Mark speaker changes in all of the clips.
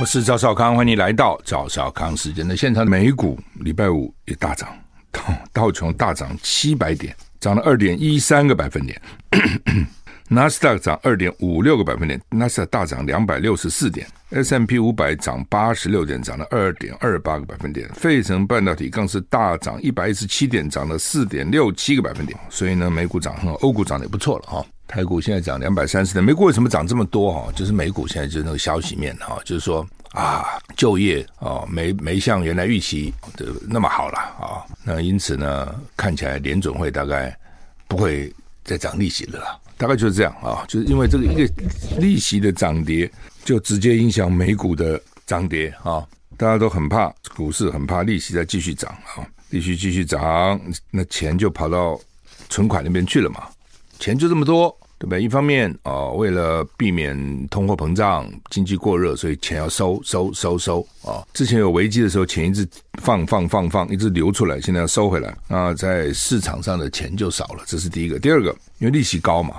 Speaker 1: 我是赵少康，欢迎你来到赵少康时间的现场。美股礼拜五也大涨，道道琼大涨七百点，涨了二点一三个百分点。纳斯达克涨二点五六个百分点，纳斯达克大涨两百六十四点；S M P 五百涨八十六点，涨了二点二八个百分点。费城半导体更是大涨一百一十七点，涨了四点六七个百分点。所以呢，美股涨很好，欧股涨得也不错了哈。台股现在涨两百三十点，美股为什么涨这么多哈？就是美股现在就是那个消息面哈，就是说啊，就业啊没没像原来预期的那么好了啊，那因此呢，看起来联准会大概不会再涨利息了，大概就是这样啊，就是因为这个一个利息的涨跌，就直接影响美股的涨跌啊，大家都很怕股市，很怕利息再继续涨啊，利息继续涨，那钱就跑到存款那边去了嘛。钱就这么多，对不对？一方面啊、哦，为了避免通货膨胀、经济过热，所以钱要收收收收啊、哦。之前有危机的时候，钱一直放放放放，一直流出来，现在要收回来，那在市场上的钱就少了。这是第一个。第二个，因为利息高嘛，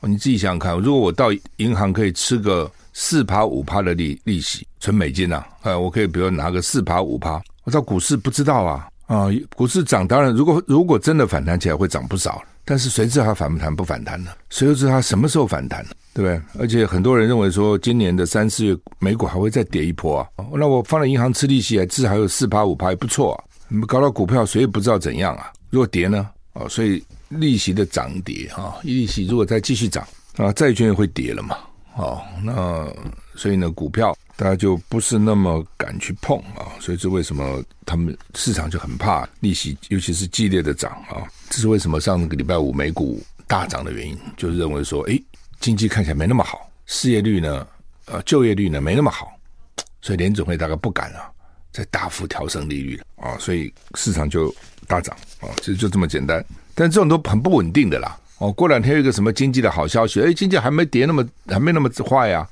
Speaker 1: 你自己想想看，如果我到银行可以吃个四趴五趴的利利息，存美金呐、啊，呃，我可以比如拿个四趴五趴，我到股市不知道啊啊，股市涨，当然如果如果真的反弹起来，会涨不少。但是谁知道它反不弹不反弹呢？谁又知道它什么时候反弹呢？对不对？而且很多人认为说，今年的三四月美股还会再跌一波啊。那我放在银行吃利息，至少有四趴五趴，也不错啊。你们搞到股票，谁也不知道怎样啊。如果跌呢？哦，所以利息的涨跌啊，利息如果再继续涨啊，债券也会跌了嘛。哦，那所以呢，股票。大家就不是那么敢去碰啊，所以这为什么他们市场就很怕利息，尤其是激烈的涨啊？这是为什么上个礼拜五美股大涨的原因，就是认为说，哎，经济看起来没那么好，失业率呢，呃，就业率呢没那么好，所以联准会大概不敢啊，再大幅调升利率啊，所以市场就大涨啊，其实就这么简单。但这种都很不稳定的啦，哦，过两天有一个什么经济的好消息，哎，经济还没跌那么，还没那么坏呀。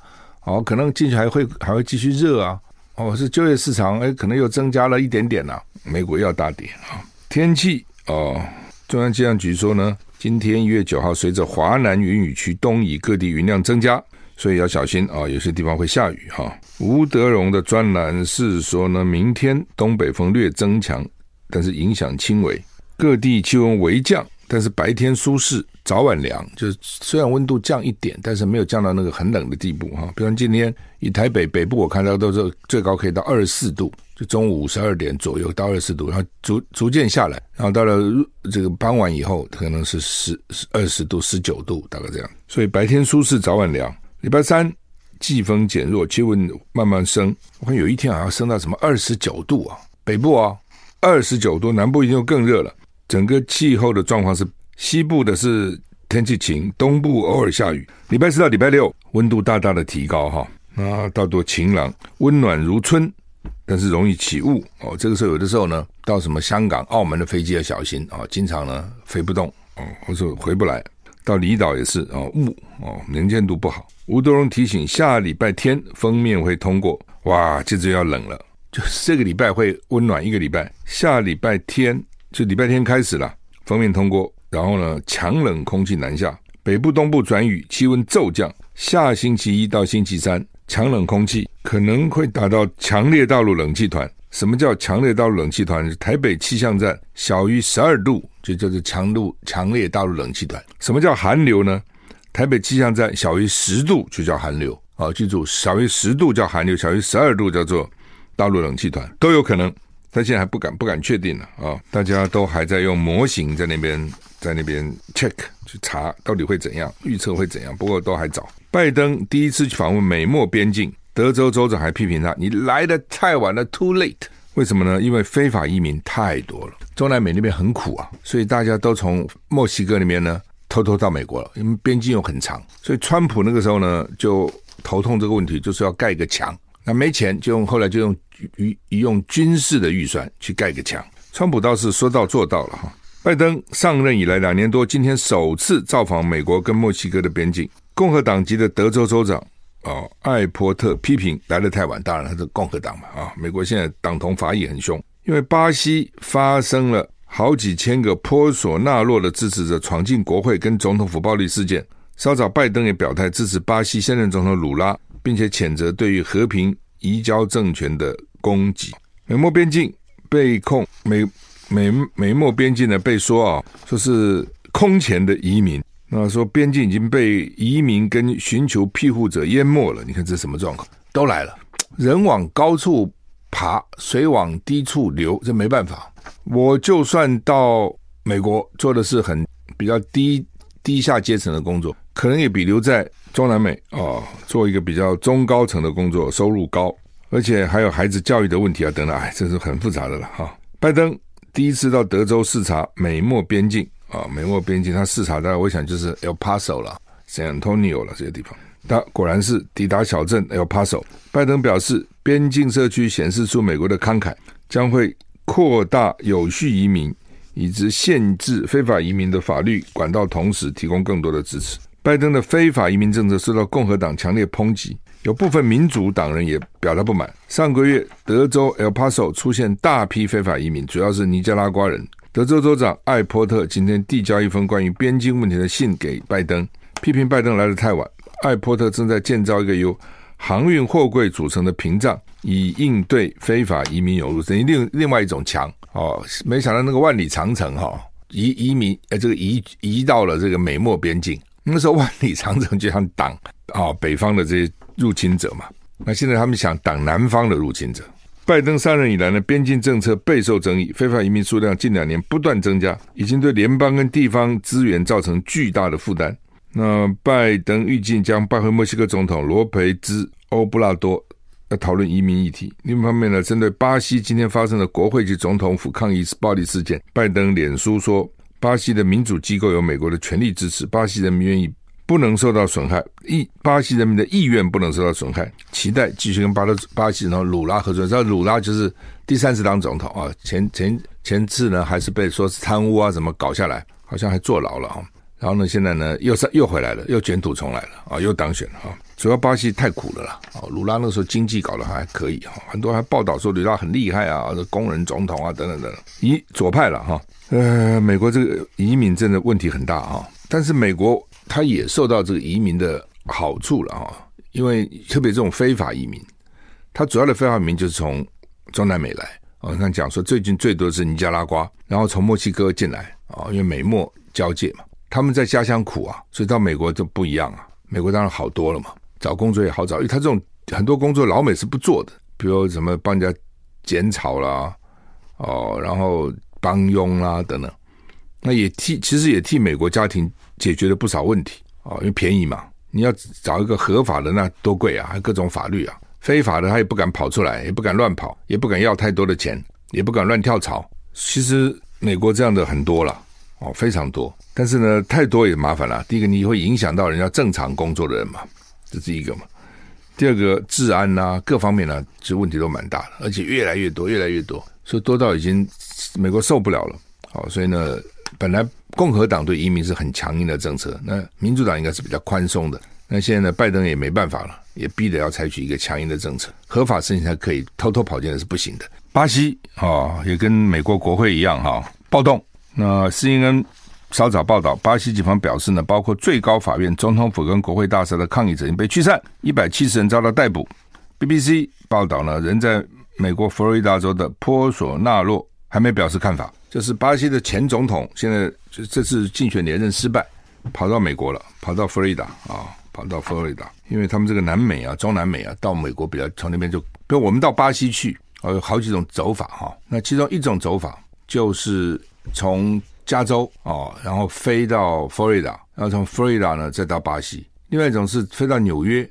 Speaker 1: 哦，可能进去还会还会继续热啊！哦，是就业市场哎，可能又增加了一点点呐、啊。美股要大跌啊！天气哦，中央气象局说呢，今天一月九号，随着华南云雨区东移，各地云量增加，所以要小心啊，有些地方会下雨哈、吴德荣的专栏是说呢，明天东北风略增强，但是影响轻微，各地气温微降。但是白天舒适，早晚凉，就是虽然温度降一点，但是没有降到那个很冷的地步哈。比方今天以台北北部我看到都是最高可以到二十四度，就中午十二点左右到二十四度，然后逐逐渐下来，然后到了这个傍晚以后可能是十二十度、十九度，大概这样。所以白天舒适，早晚凉。礼拜三季风减弱，气温慢慢升，我看有一天好像升到什么二十九度啊，北部啊二十九度，南部已经更热了。整个气候的状况是，西部的是天气晴，东部偶尔下雨。礼拜四到礼拜六，温度大大的提高哈，啊，大多晴朗，温暖如春，但是容易起雾哦。这个时候有的时候呢，到什么香港、澳门的飞机要小心啊，经常呢飞不动哦，或者回不来。到离岛也是啊，雾哦，能见度不好。吴德荣提醒，下礼拜天锋面会通过，哇，接着要冷了，就是这个礼拜会温暖一个礼拜，下礼拜天。就礼拜天开始了，封面通过，然后呢，强冷空气南下，北部、东部转雨，气温骤降。下星期一到星期三，强冷空气可能会达到强烈大陆冷气团。什么叫强烈大陆冷气团？台北气象站小于十二度，就叫做强度强烈大陆冷气团。什么叫寒流呢？台北气象站小于十度就叫寒流。好，记住，小于十度叫寒流，小于十二度叫做大陆冷气团，都有可能。他现在还不敢不敢确定呢啊！大家都还在用模型在那边在那边 check 去查到底会怎样，预测会怎样。不过都还早。拜登第一次去访问美墨边境，德州州长还批评他：“你来得太晚了，too late。”为什么呢？因为非法移民太多了，中南美那边很苦啊，所以大家都从墨西哥那边呢偷偷到美国了，因为边境又很长，所以川普那个时候呢就头痛这个问题，就是要盖一个墙。那没钱就用后来就用用用军事的预算去盖个墙。川普倒是说到做到了哈。拜登上任以来两年多，今天首次造访美国跟墨西哥的边境。共和党籍的德州州长哦，艾波特批评来得太晚。当然他是共和党嘛啊。美国现在党同伐异很凶，因为巴西发生了好几千个波索纳洛的支持者闯进国会跟总统府暴力事件。稍早，拜登也表态支持巴西现任总统鲁拉，并且谴责对于和平移交政权的攻击。美墨边境被控美。美美墨边境呢，被说啊，说是空前的移民，那说边境已经被移民跟寻求庇护者淹没了。你看这什么状况？都来了，人往高处爬，水往低处流，这没办法。我就算到美国做的是很比较低低下阶层的工作，可能也比留在中南美啊、哦、做一个比较中高层的工作收入高，而且还有孩子教育的问题啊等等，哎，这是很复杂的了哈、拜登。第一次到德州视察美墨边境啊，美墨边境他视察，大概我想就是 El Paso 了，San Antonio 了这些地方。他果然是抵达小镇 El Paso。拜登表示，边境社区显示出美国的慷慨，将会扩大有序移民以及限制非法移民的法律管道，同时提供更多的支持。拜登的非法移民政策受到共和党强烈抨击。有部分民主党人也表达不满。上个月，德州 El Paso 出现大批非法移民，主要是尼加拉瓜人。德州州长艾波特今天递交一封关于边境问题的信给拜登，批评拜登来得太晚。艾波特正在建造一个由航运货柜组成的屏障，以应对非法移民涌入，等于另另外一种墙。哦，没想到那个万里长城哈、哦，移移民呃，这个移移到了这个美墨边境。那时候万里长城就像挡啊、哦，北方的这些。入侵者嘛，那现在他们想挡南方的入侵者。拜登上任以来呢，边境政策备受争议，非法移民数量近两年不断增加，已经对联邦跟地方资源造成巨大的负担。那拜登预计将拜会墨西哥总统罗培兹·欧布拉多，来讨论移民议题。另一方面呢，针对巴西今天发生的国会及总统府抗议暴力事件，拜登脸书说，巴西的民主机构有美国的全力支持，巴西人民愿意。不能受到损害，意巴西人民的意愿不能受到损害，期待继续跟巴勒巴西然后鲁拉合作。知道鲁拉就是第三次当总统啊，前前前次呢还是被说是贪污啊，怎么搞下来，好像还坐牢了啊。然后呢，现在呢又上又回来了，又卷土重来了啊，又当选了啊。主要巴西太苦了啦啊，卢拉那时候经济搞得还可以哈，很多还报道说卢拉很厉害啊，工人总统啊等等等等，移左派了哈。呃，美国这个移民真的问题很大啊，但是美国。他也受到这个移民的好处了哈，因为特别这种非法移民，他主要的非法移民就是从中南美来啊。你看讲说最近最多是尼加拉瓜，然后从墨西哥进来啊，因为美墨交界嘛，他们在家乡苦啊，所以到美国就不一样啊。美国当然好多了嘛，找工作也好找，因为他这种很多工作老美是不做的，比如什么帮人家剪草啦，哦，然后帮佣啦等等，那也替其实也替美国家庭。解决了不少问题啊，因为便宜嘛。你要找一个合法的，那多贵啊，还各种法律啊。非法的他也不敢跑出来，也不敢乱跑，也不敢要太多的钱，也不敢乱跳槽。其实美国这样的很多了哦，非常多。但是呢，太多也麻烦了。第一个，你会影响到人家正常工作的人嘛，这是一个嘛。第二个，治安呐、各方面呢、啊，其实问题都蛮大的，而且越来越多，越来越多，所以多到已经美国受不了了。好，所以呢。本来共和党对移民是很强硬的政策，那民主党应该是比较宽松的。那现在呢，拜登也没办法了，也逼得要采取一个强硬的政策，合法申请才可以，偷偷跑进来是不行的。巴西啊、也跟美国国会一样哈、暴动。那 CNN 稍早报道，巴西警方表示呢，包括最高法院、总统府跟国会大厦的抗议者已经被驱散，一百七十人遭到逮捕。BBC 报道呢，人在美国佛罗里达州的波索纳洛还没表示看法。就是巴西的前总统，现在就这次竞选连任失败，跑到美国了，跑到佛罗里达啊，跑到佛罗里达，因为他们这个南美啊、中南美啊，到美国比较从那边就，比如我们到巴西去，啊，有好几种走法哈。那其中一种走法就是从加州啊，然后飞到佛罗里达，然后从佛罗里达呢再到巴西；另外一种是飞到纽约，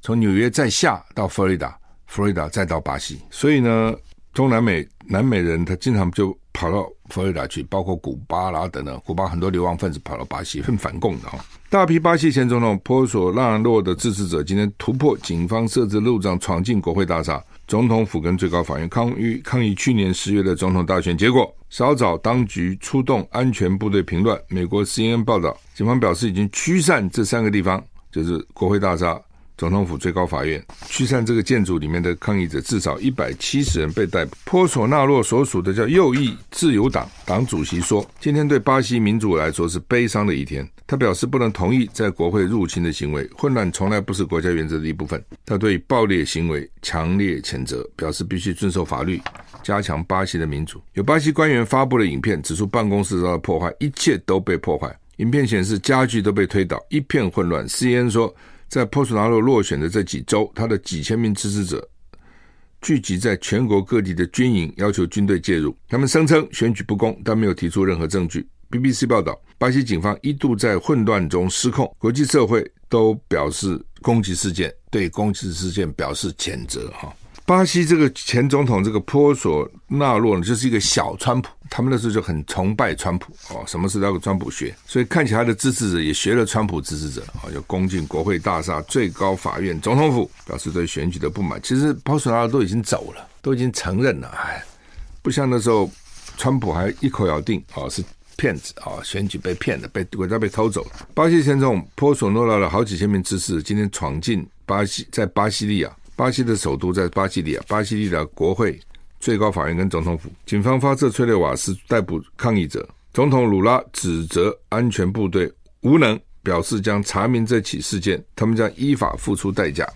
Speaker 1: 从纽约再下到佛罗里达，佛罗里达再到巴西。所以呢，中南美、南美人他经常就。跑到佛罗里达去，包括古巴啦等等，古巴很多流亡分子跑到巴西，很反共的哈。大批巴西前总统波索纳洛的支持者今天突破警方设置路障，闯进国会大厦、总统府跟最高法院，抗议抗议去年十月的总统大选结果。稍早，当局出动安全部队平乱。美国 CNN 报道，警方表示已经驱散这三个地方，就是国会大厦。总统府、最高法院驱散这个建筑里面的抗议者，至少一百七十人被逮捕。波索纳洛所属的叫右翼自由党党主席说：“今天对巴西民主来说是悲伤的一天。”他表示不能同意在国会入侵的行为，混乱从来不是国家原则的一部分。他对暴力行为强烈谴责，表示必须遵守法律，加强巴西的民主。有巴西官员发布了影片，指出办公室遭到破坏，一切都被破坏。影片显示家具都被推倒，一片混乱。C N 说。在波索纳洛落选的这几周，他的几千名支持者聚集在全国各地的军营，要求军队介入。他们声称选举不公，但没有提出任何证据。BBC 报道，巴西警方一度在混乱中失控，国际社会都表示攻击事件，对攻击事件表示谴责。哈。巴西这个前总统这个波索纳洛呢，就是一个小川普，他们那时候就很崇拜川普哦，什么事都要跟川普学，所以看起来他的支持者也学了川普支持者啊，就攻进国会大厦、最高法院、总统府，表示对选举的不满。其实波索纳洛都已经走了，都已经承认了，哎，不像那时候川普还一口咬定哦是骗子啊，选举被骗了，被国家被偷走了。巴西前总统波索纳洛的好几千名支持今天闯进巴西，在巴西利亚。巴西的首都在巴西利亚，巴西利亚国会、最高法院跟总统府，警方发射催泪瓦斯逮捕抗议者。总统鲁拉指责安全部队无能，表示将查明这起事件，他们将依法付出代价。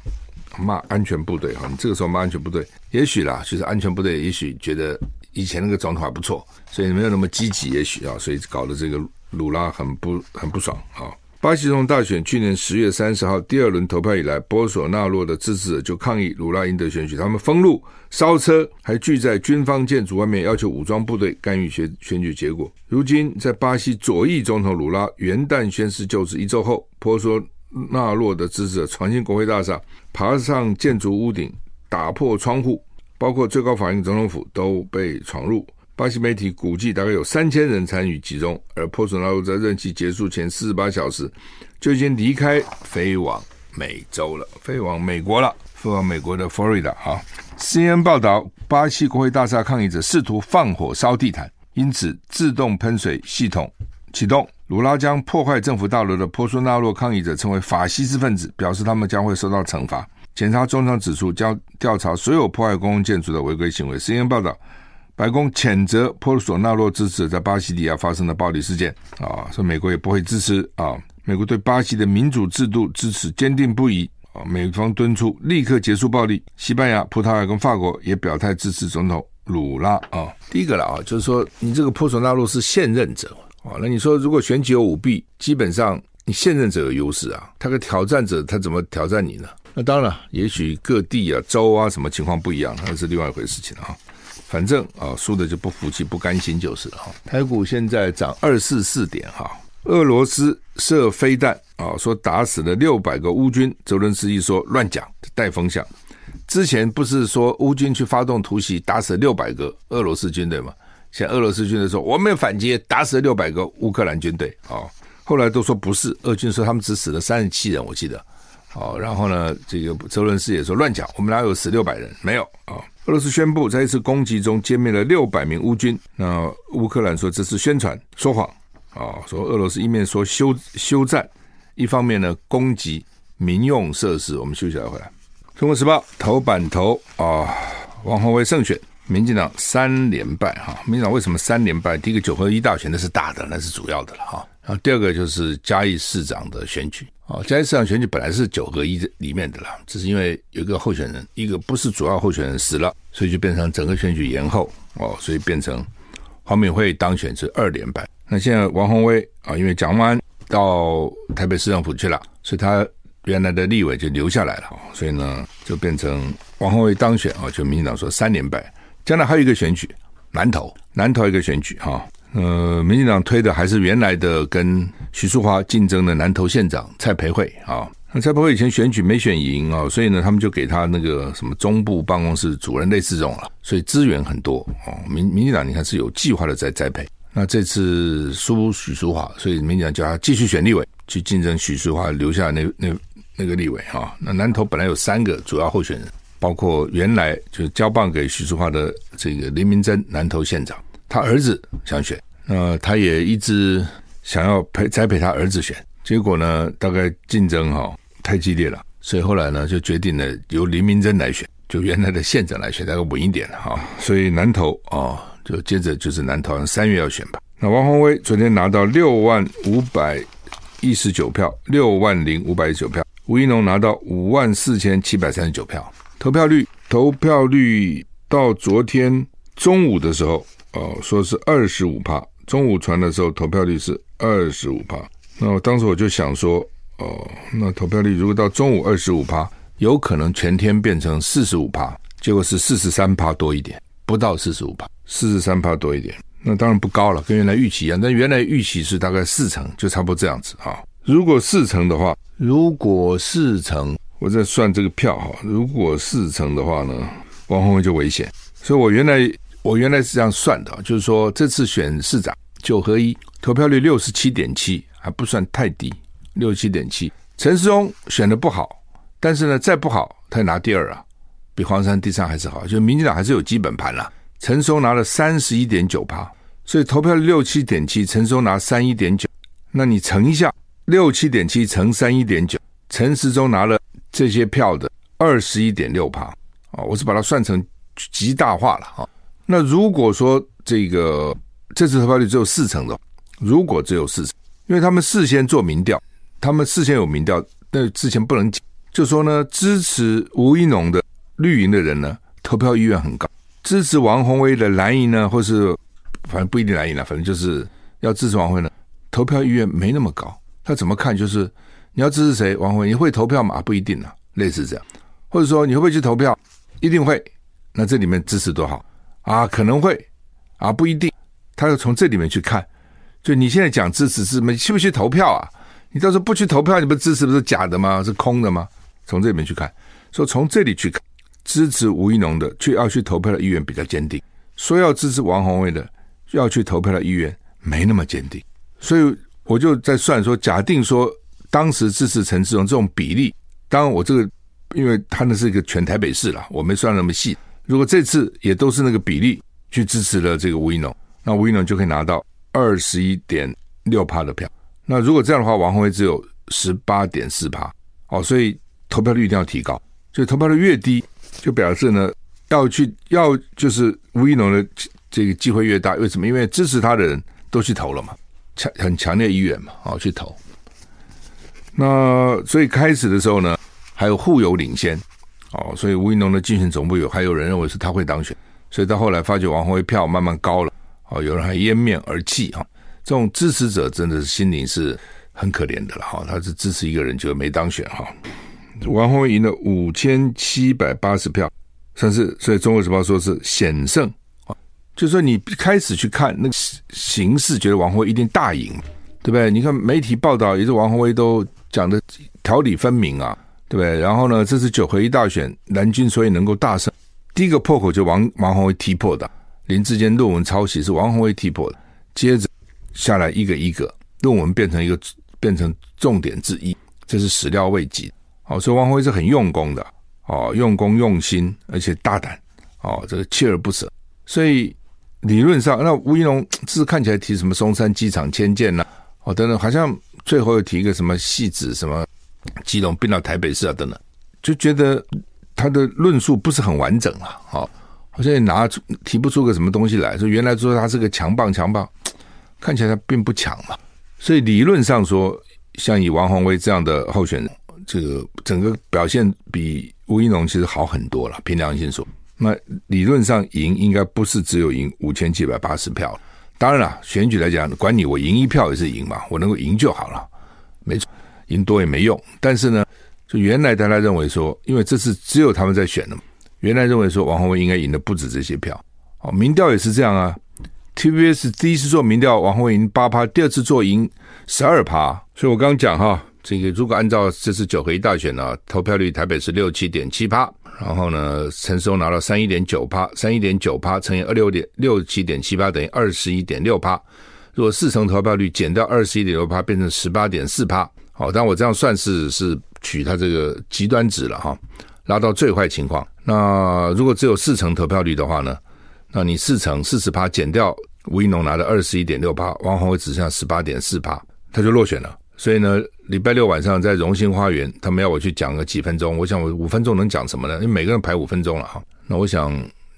Speaker 1: 骂安全部队哈，你这个时候骂安全部队，也许啦，就是安全部队也许觉得以前那个总统还不错，所以没有那么积极，也许啊，所以搞得这个鲁拉很不很不爽啊。巴西总统大选去年十月三十号第二轮投票以来，波索纳洛的支持者就抗议鲁拉赢得选举，他们封路、烧车，还聚在军方建筑外面，要求武装部队干预选选举结果。如今，在巴西左翼总统鲁拉元旦宣誓就职一周后，波索纳洛的支持者闯进国会大厦，爬上建筑屋顶，打破窗户，包括最高法院、总统府都被闯入。巴西媒体估计，大概有三千人参与其中。而波索纳洛在任期结束前四十八小时就已经离开，飞往美洲了，飞往美国了，飞往美国的佛罗里达哈。CNN 报道，巴西国会大厦抗议者试图放火烧地毯，因此自动喷水系统启动。鲁拉将破坏政府大楼的波索纳洛抗议者称为法西斯分子，表示他们将会受到惩罚。检察总长指出，将调查所有破坏公共建筑的违规行为。CNN 报道。白宫谴责波索纳洛支持在巴西利亚发生的暴力事件啊，说美国也不会支持啊。美国对巴西的民主制度支持坚定不移啊。美方敦促立刻结束暴力。西班牙、葡萄牙跟法国也表态支持总统鲁拉啊。第一个了啊，就是说你这个波索纳洛是现任者啊，那你说如果选举有舞弊，基本上你现任者有优势啊。他个挑战者他怎么挑战你呢？那当然，也许各地啊、州啊什么情况不一样，那是另外一回事情了啊。反正啊，输的就不服气、不甘心就是了哈。台股现在涨二四四点哈。俄罗斯射飞弹啊，说打死了六百个乌军。泽伦斯基说乱讲，带风向。之前不是说乌军去发动突袭，打死六百个俄罗斯军队吗？现在俄罗斯军队说我们反击，打死了六百个乌克兰军队啊。后来都说不是，俄军说他们只死了三十七人，我记得。哦，然后呢，这个泽伦斯也说乱讲，我们哪有死六百人？没有啊。俄罗斯宣布在一次攻击中歼灭了六百名乌军。那乌克兰说这是宣传，说谎啊！说俄罗斯一面说休休战，一方面呢攻击民用设施。我们休息来回来。中国时报头版头啊，王鸿薇胜选，民进党三连败哈。民进党为什么三连败？第一个九合一大选那是大的，那是主要的了哈。然后第二个就是嘉义市长的选举。哦，嘉义市长选举本来是九合一里面的啦，只是因为有一个候选人，一个不是主要候选人死了，所以就变成整个选举延后哦，所以变成黄敏惠当选是二连败。那现在王宏威啊，因为蒋万到台北市政府去了，所以他原来的立委就留下来了，所以呢就变成王宏威当选啊，就民进党说三连败。将来还有一个选举，南投，南投一个选举哈。呃，民进党推的还是原来的跟徐淑华竞争的南投县长蔡培慧啊。那蔡柏辉以前选举没选赢啊，所以呢，他们就给他那个什么中部办公室主任类似这种了，所以资源很多哦。民民进党你看是有计划的在栽培。那这次输许淑华，所以民进党叫他继续选立委，去竞争许淑华留下那那那个立委啊。那南投本来有三个主要候选人，包括原来就交棒给许淑华的这个林明珍南投县长，他儿子想选，那他也一直想要培栽培他儿子选，结果呢，大概竞争哈太激烈了，所以后来呢就决定了由林明珍来选，就原来的县长来选，大概稳一点哈。所以南投啊。就接着就是南投，三月要选吧。那王宏威昨天拿到六万五百一十九票，六万零五百一十九票。吴一农拿到五万四千七百三十九票。投票率，投票率到昨天中午的时候，哦，说是二十五趴。中午传的时候，投票率是二十五趴。那我当时我就想说，哦，那投票率如果到中午二十五趴，有可能全天变成四十五趴，结果是四十三趴多一点，不到四十五趴。四十三趴多一点，那当然不高了，跟原来预期一样。但原来预期是大概四成，就差不多这样子啊。如果四成的话，如果四成，我在算这个票哈。如果四成的话呢，王鸿薇就危险。所以我原来我原来是这样算的，就是说这次选市长九合一，投票率六十七点七，还不算太低，六十七点七。陈时中选的不好，但是呢，再不好他也拿第二啊，比黄山第三还是好，就民进党还是有基本盘了。陈松拿了三十一点九趴，所以投票六七点七，陈松拿三一点九，那你乘一下六七点七乘三一点九，陈时中拿了这些票的二十一点六趴啊，我是把它算成极大化了啊。那如果说这个这次投票率只有四成的，如果只有四成，因为他们事先做民调，他们事先有民调，但之前不能讲，就说呢，支持吴一农的绿营的人呢，投票意愿很高。支持王宏威的蓝营呢，或是反正不一定蓝营了，反正就是要支持王鸿薇呢，投票意愿没那么高。他怎么看？就是你要支持谁？王鸿薇，你会投票吗？不一定啊，类似这样。或者说你会不会去投票？一定会。那这里面支持多少啊？可能会啊，不一定。他要从这里面去看。就你现在讲支持是没去不去投票啊？你到时候不去投票，你不支持不是假的吗？是空的吗？从这里面去看，说从这里去看。支持吴一农的，却要去投票的意愿比较坚定；说要支持王鸿薇的，要去投票的意愿没那么坚定。所以我就在算说，假定说当时支持陈志荣这种比例，当然我这个因为他那是一个全台北市了，我没算那么细。如果这次也都是那个比例去支持了这个吴怡农，那吴怡农就可以拿到二十一点六趴的票。那如果这样的话，王鸿薇只有十八点四趴。哦，所以投票率一定要提高。所以投票率越低。就表示呢，要去要就是吴怡农的这个机会越大，为什么？因为支持他的人都去投了嘛，强很强烈意愿嘛，哦，去投。那所以开始的时候呢，还有互有领先，哦，所以吴怡农的竞选总部有还有人认为是他会当选，所以到后来发觉王宏威票慢慢高了，哦，有人还掩面而泣哈，这种支持者真的是心灵是很可怜的了哈，他是支持一个人就没当选哈。王宏威赢了五千七百八十票，算是所以《中国时报》说是险胜啊，就说你开始去看那个形势，觉得王宏威一定大赢，对不对？你看媒体报道也是王宏威都讲的条理分明啊，对不对？然后呢，这次九合一大选，蓝军所以能够大胜，第一个破口就王王鸿薇踢破的，林志坚论文抄袭是王鸿薇踢破的，接着下来一个一个论文变成一个变成重点之一，这是始料未及。哦，所以王鸿薇是很用功的，哦，用功用心，而且大胆，哦，这个锲而不舍。所以理论上，那吴怡农是看起来提什么松山机场迁建呐，哦等等，好像最后又提一个什么汐止什么基隆并到台北市啊等等，就觉得他的论述不是很完整啊，哦，好像也拿出提不出个什么东西来，说原来说他是个强棒强棒，看起来他并不强嘛。所以理论上说，像以王宏威这样的候选人。这个整个表现比吴怡农其实好很多了，凭良心说，那理论上赢应该不是只有赢五千七百八十票。当然了，选举来讲，管你我赢一票也是赢嘛，我能够赢就好了，没错，赢多也没用。但是呢，就原来大家认为说，因为这次只有他们在选的嘛，原来认为说王鸿薇应该赢的不止这些票。哦，民调也是这样啊，TVBS 第一次做民调，王鸿薇赢八趴，第二次做赢十二趴。所以我刚刚讲哈。这个如果按照这次九合一大选呢、投票率台北是六七点七趴，然后呢，陈松拿到三一点九趴，三一点九趴乘以二六点六七点七八等于二十一点六趴。如果四成投票率减掉二十一点六趴，变成十八点四趴。好，但我这样算是是取它这个极端值了哈，拉到最坏情况。那如果只有四成投票率的话呢，那你四成四十趴减掉吴怡农拿的二十一点六趴，王宏伟只剩下十八点四趴，他就落选了。所以呢，礼拜六晚上在荣兴花园，他们要我去讲个几分钟。我想我五分钟能讲什么呢？因为每个人排五分钟了哈。那我想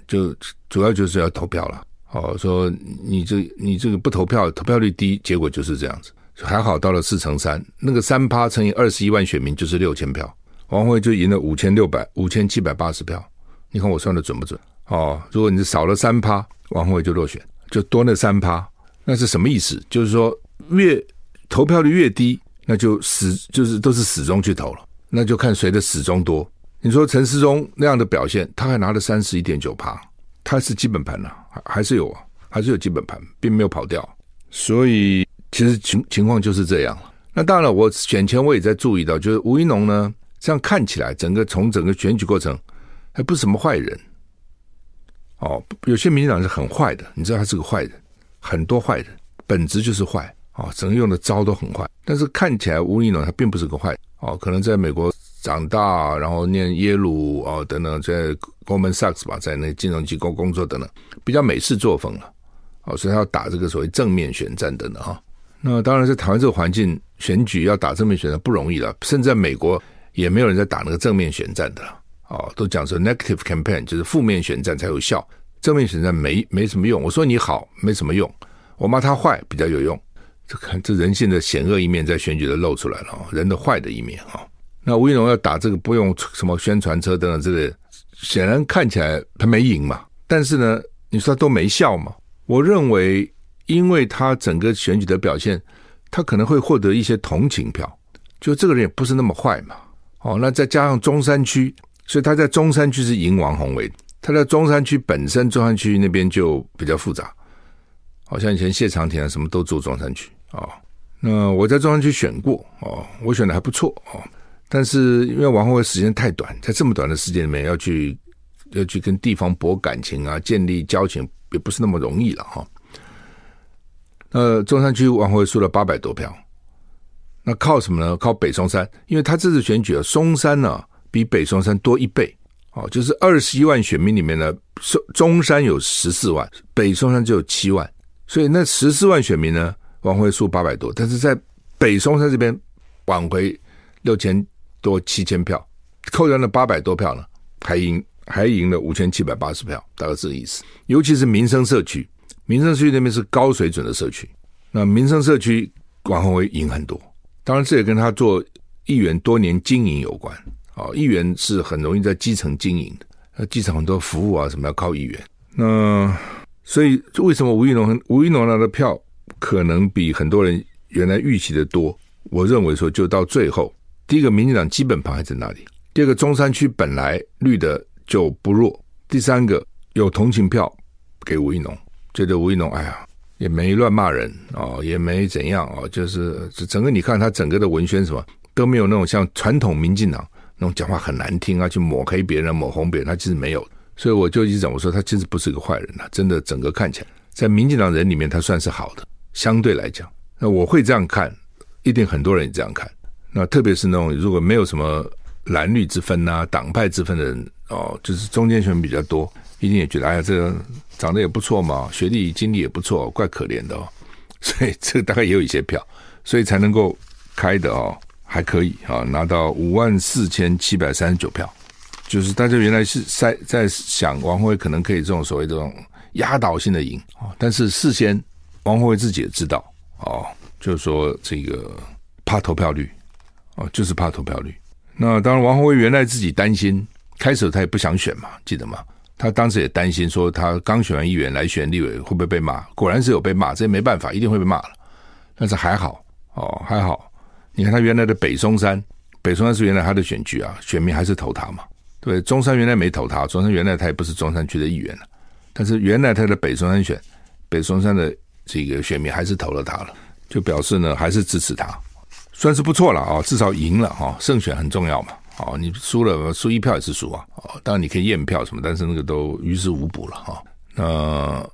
Speaker 1: 就主要就是要投票了。哦，说你这你这个不投票，投票率低，结果就是这样子。还好到了四成三，那个三趴乘以二十一万选民就是六千票，王鸿薇就赢了五千六百五千七百八十票。你看我算的准不准？哦，如果你少了三趴，王鸿薇就落选，就多那三趴，那是什么意思？就是说越。投票率越低，那就死就是都是死忠去投了，那就看谁的死忠多。你说陈思中那样的表现，他还拿了三十一点九趴，他是基本盘呐，还还是有啊，还是有基本盘，并没有跑掉。所以其实情情况就是这样。那当然了，我选前我也在注意到，就是吴怡农呢，这样看起来整个从整个选举过程还不是什么坏人。哦，有些民进党是很坏的，你知道他是个坏人，很多坏人本质就是坏。哦，整个用的招都很坏，但是看起来吴怡农他并不是个坏人哦，可能在美国长大，然后念耶鲁哦等等，在 Goldman Sachs 吧，在那金融机构工作等等，比较美式作风了哦，所以他要打这个所谓正面选战等等哈、那当然在台湾这个环境选举要打正面选战不容易了，甚至在美国也没有人在打那个正面选战的了哦，都讲说 negative campaign 就是负面选战才有效，正面选战没没什么用。我说你好没什么用，我骂他坏比较有用。这看这人性的险恶一面在选举的露出来了，人的坏的一面啊。那吴怡农要打这个不用什么宣传车等等之类，显然看起来他没赢嘛。但是呢，你说他都没效嘛？我认为，因为他整个选举的表现，他可能会获得一些同情票，就这个人也不是那么坏嘛。哦，那再加上中山区，所以他在中山区是赢王宏伟，他在中山区本身中山区那边就比较复杂，好像以前谢长廷啊什么都住中山区。哦，那我在中山区选过哦，我选的还不错哦。但是因为王宏伟时间太短，在这么短的时间里面要去要去跟地方博感情啊，建立交情也不是那么容易了哈、哦。那中山区王鸿薇输了八百多票，那靠什么呢？靠北松山，因为他这次选举啊，松山呢、比北松山多一倍哦，就是二十一万选民里面呢，松中山有十四万，北松山只有七万，所以那十四万选民呢？王辉输八百多，但是在北松山这边挽回六千多七千票，扣掉了八百多票呢，还赢还赢了五千七百八十票，大概这个意思。尤其是民生社区，民生社区那边是高水准的社区，那民生社区王鸿薇赢很多。当然，这也跟他做议员多年经营有关。啊，议员是很容易在基层经营的，那基层很多服务啊什么要靠议员。那所以为什么吴怡农吴怡农拿的票？可能比很多人原来预期的多。我认为说，就到最后，第一个，民进党基本盘还在那里；第二个，中山区本来绿的就不弱；第三个，有同情票给吴怡农，觉得吴怡农哎呀也没乱骂人哦，也没怎样哦，就是整个你看他整个的文宣什么都没有那种像传统民进党那种讲话很难听啊，去抹黑别人、抹红别人，他其实没有。所以我就一直讲，我说他其实不是个坏人呐，真的整个看起来在民进党人里面，他算是好的。相对来讲，那我会这样看，一定很多人也这样看。那特别是那种如果没有什么蓝绿之分呐、党派之分的人哦，就是中间选比较多，一定也觉得哎呀，这长得也不错嘛，学历经历也不错，怪可怜的哦。所以这个大概也有一些票，所以才能够开的哦，还可以啊，拿到五万四千七百三十九票。就是大家原来是在在想王鸿薇可能可以这种所谓这种压倒性的赢啊，但是事先。王鸿薇自己也知道哦，就是说这个怕投票率哦，就是怕投票率。那当然，王鸿薇原来自己担心，开始他也不想选嘛，记得吗？他当时也担心说，他刚选完议员来选立委会不会被骂？果然是有被骂，这也没办法，一定会被骂了。但是还好哦，还好。你看他原来的北松山，北松山是原来他的选区啊，选民还是投他嘛。对，中山原来没投他，中山原来他也不是中山区的议员了。但是原来他的北松山选，北松山的。这个选民还是投了他了，就表示呢还是支持他，算是不错了啊，至少赢了哈，胜选很重要嘛。哦，你输了，输一票也是输啊。哦，当然你可以验票什么，但是那个都于事无补了哈。那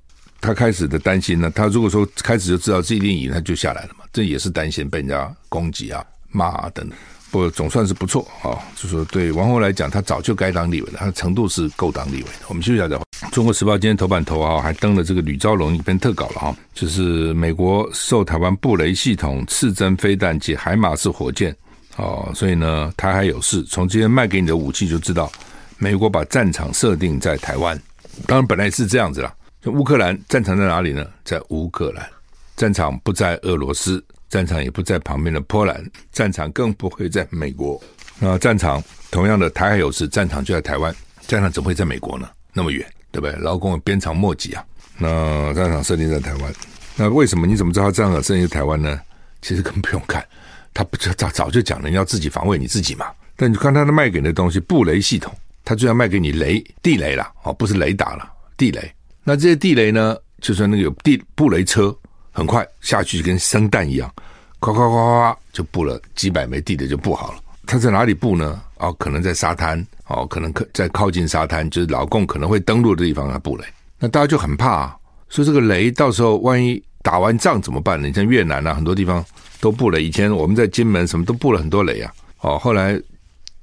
Speaker 1: 他开始的担心呢，他如果说开始就知道自己一定赢，他就下来了嘛。这也是担心被人家攻击啊、骂啊等等。不总算是不错啊，就说对王后来讲，他早就该当立委了，他程度是够当立委的。我们休息一下。中国时报今天头版头啊，还登了这个吕昭龙一篇特稿了哈，就是美国受台湾布雷系统、刺针飞弹及海马式火箭哦，所以呢，台海有事。从今天卖给你的武器就知道，美国把战场设定在台湾。当然本来是这样子啦，就乌克兰战场在哪里呢？在乌克兰，战场不在俄罗斯。战场也不在旁边的波兰，战场更不会在美国。那战场同样的台海有事，战场就在台湾，战场怎么会在美国呢？那么远，对不对？劳工鞭长莫及啊。那战场设定在台湾，那为什么？你怎么知道战场设定在台湾呢？其实根本不用看，他不就早早就讲了，你要自己防卫你自己嘛。但你看他的卖给你的东西，布雷系统，他就要卖给你雷地雷了，哦，不是雷达了，地雷。那这些地雷呢，就是那个有地布雷车。很快下去就跟生蛋一样，咵咵咵咵就布了几百枚地雷就布好了。他在哪里布呢？哦，可能在沙滩，哦，可能可在靠近沙滩，就是老共可能会登陆的地方啊布雷。那大家就很怕啊，所以这个雷到时候万一打完仗怎么办呢？你像越南啊，很多地方都布了。以前我们在金门什么都布了很多雷啊。哦，后来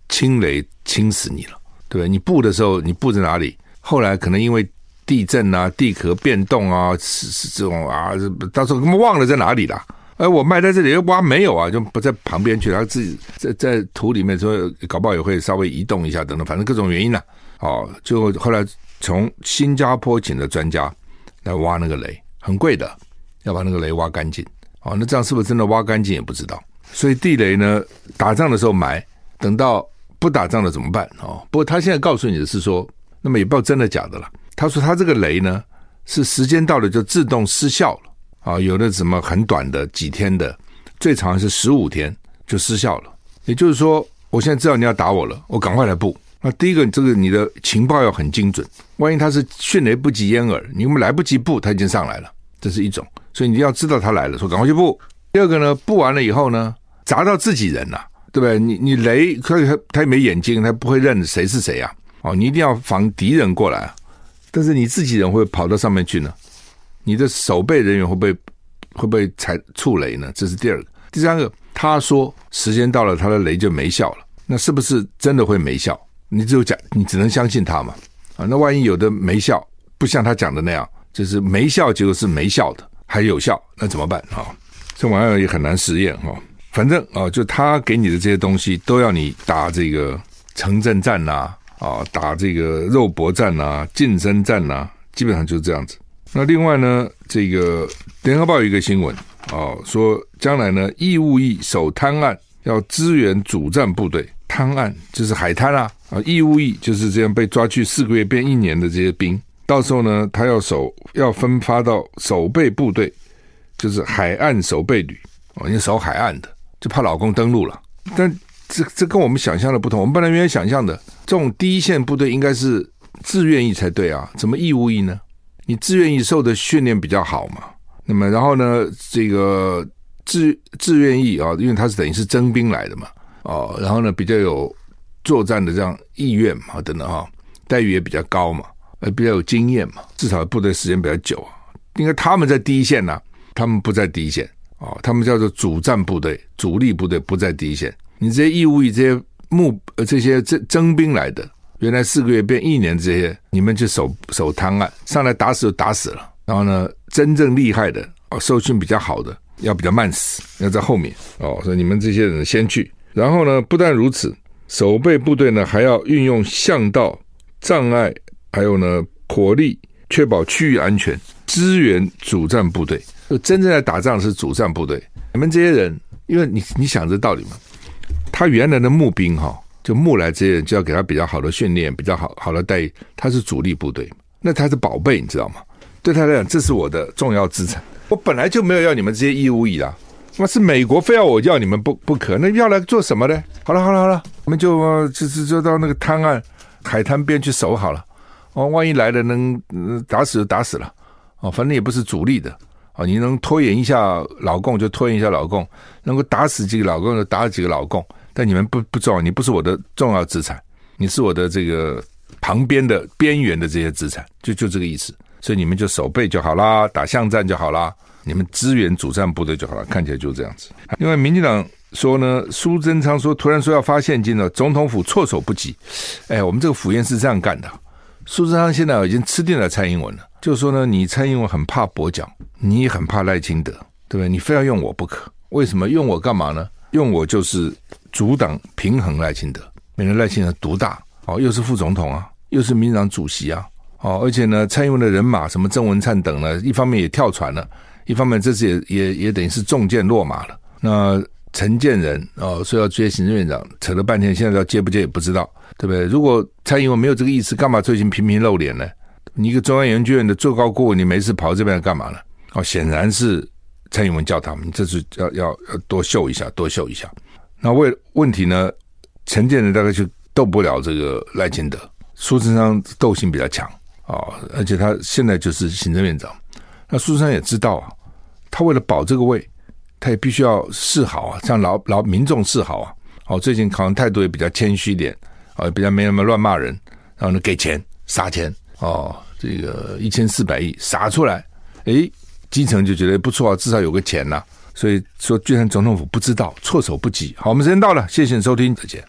Speaker 1: 清雷清死你了，对？你布的时候你布在哪里？后来可能因为。地震啊，地壳变动啊，是是这种啊，到时候他们忘了在哪里了。哎，我埋在这里，挖没有啊，就不在旁边去，他自己在在土里面说，搞不好也会稍微移动一下等等，反正各种原因呢、啊。哦，就后来从新加坡请的专家来挖那个雷，很贵的，要把那个雷挖干净。哦，那这样是不是真的挖干净也不知道。所以地雷呢，打仗的时候埋，等到不打仗了怎么办？哦，不过他现在告诉你的是说，那么也不知道真的假的了。他说：“他这个雷呢，是时间到了就自动失效了啊，有的什么很短的几天的，最长是十五天就失效了。也就是说，我现在知道你要打我了，我赶快来布。那第一个，这个你的情报要很精准，万一他是迅雷不及掩耳，你们来不及布，他已经上来了，这是一种。所以你要知道他来了，说赶快去布。第二个呢，布完了以后呢，砸到自己人了，对不对？你你雷，他他他也没眼睛，他不会认谁是谁啊。哦，你一定要防敌人过来啊。”但是你自己人会跑到上面去呢？你的守备人员会不会会不会踩触雷呢？这是第二个。第三个，他说时间到了，他的雷就没效了。那是不是真的会没效？你只有讲，你只能相信他嘛。啊，那万一有的没效，不像他讲的那样，就是没效，结果是没效的，还有效，那怎么办啊？这玩意儿也很难实验哈。反正啊，就他给你的这些东西，都要你打这个城镇战呐。啊，打这个肉搏战啊，近身战啊，基本上就是这样子。那另外呢，这个联合报有一个新闻啊，说将来呢，义务役守滩岸要支援主战部队，滩岸就是海滩啊啊，义务役就是这样被抓去四个月变一年的这些兵，到时候呢，他要守要分发到守备部队，就是海岸守备旅哦，你守海岸的，就怕老公登陆了，但。这这跟我们想象的不同。我们本来原来想象的这种第一线部队应该是自愿役才对啊，怎么义务役呢？你自愿役受的训练比较好嘛。那么然后呢，这个自自愿役啊，因为他是等于是征兵来的嘛，哦，然后呢比较有作战的这样意愿嘛，等等哈，待遇也比较高嘛，呃，比较有经验嘛，至少部队时间比较久啊。应该他们在第一线呢、他们不在第一线哦，他们叫做主战部队、主力部队不在第一线。你这些义务役、这些募、呃这些征征兵来的，原来四个月变一年，这些你们就守守滩岸，上来打死就打死了。然后呢，真正厉害的哦，受训比较好的，要比较慢死，要在后面哦。所以你们这些人先去。然后呢，不但如此，守备部队呢还要运用巷道、障碍，还有呢火力，确保区域安全，支援主战部队。就真正在打仗是主战部队。你们这些人，因为你你想这道理嘛？他原来的募兵哈，就募来这些人就要给他比较好的训练，比较好好的待遇。他是主力部队，那他是宝贝，你知道吗？对他来讲，这是我的重要资产。我本来就没有要你们这些义务役啦，那是美国非要我要你们不不可，那要来做什么呢？好了好了好了，我们就就就就到那个滩岸海滩边去守好了。哦，万一来了能打死就打死了。哦，反正也不是主力的。啊，你能拖延一下老共就拖延一下老共，能够打死几个老共就打死几个老共，但你们不不重要，你不是我的重要资产，你是我的这个旁边的边缘的这些资产，就就这个意思，所以你们就守备就好啦，打巷战就好啦，你们支援主战部队就好了，看起来就这样子。另外，民进党说呢，苏贞昌说突然说要发现金了，总统府措手不及。哎，我们这个府院是这样干的，苏贞昌现在已经吃定了蔡英文了。就是说呢，你蔡英文很怕跛脚，你也很怕赖清德，对不对？你非要用我不可，为什么用我干嘛呢？用我就是阻挡平衡赖清德，免得赖清德独大哦，又是副总统啊，又是民进党主席啊，哦，而且呢，蔡英文的人马什么郑文灿等呢，一方面也跳船了，一方面这次也也也等于是中箭落马了。那陈建仁哦，说要接行政院长，扯了半天，现在要接不接也不知道，对不对？如果蔡英文没有这个意思，干嘛最近频频露脸呢？你一个中央研究院的最高顾问，你没事跑这边来干嘛呢？哦，显然是蔡英文叫他们，这是要要要多秀一下，多秀一下。那为问题呢？陈建仁大概就斗不了这个赖清德，苏贞昌斗性比较强啊，而且他现在就是行政院长。那苏贞昌也知道啊，他为了保这个位，他也必须要示好啊，向老老民众示好啊。哦，最近可能态度也比较谦虚一点啊，比较没那么乱骂人，然后呢给钱撒钱。哦，这个一千四百亿撒出来，诶，基层就觉得不错啊，至少有个钱呐、所以说，居然总统府不知道，措手不及。好，我们时间到了，谢谢你收听，再见。